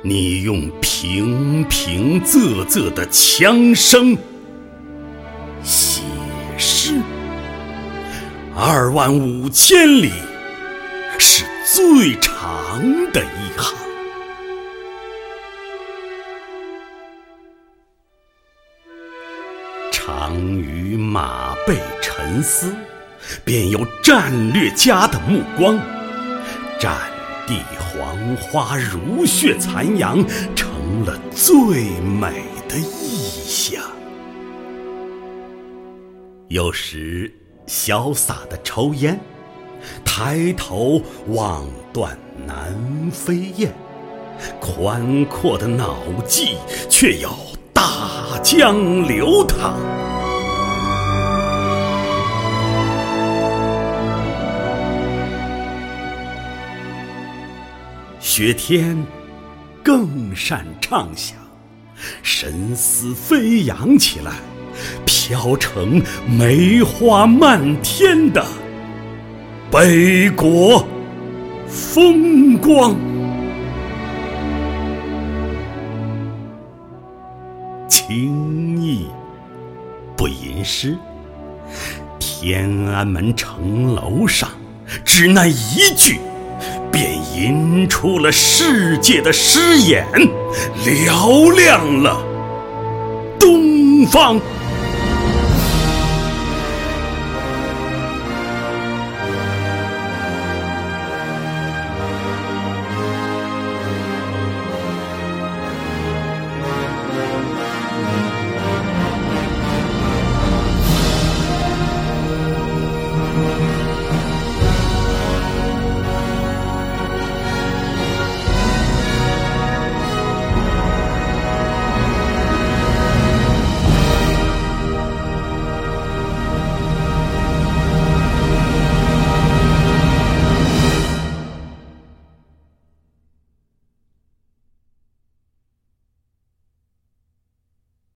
你用平平仄仄的枪声写诗，二万五千里是最长的一行。常于马背沉思，便有战略家的目光。战地黄花如血残阳，成了最美的意象。有时潇洒的抽烟，抬头望断南飞雁，宽阔的脑际却有大江流淌。雪天更善畅想，神思飞扬起来，飘成梅花漫天的北国风光。轻易不吟诗，天安门城楼上，只那一句。便吟出了世界的诗眼，嘹亮了东方。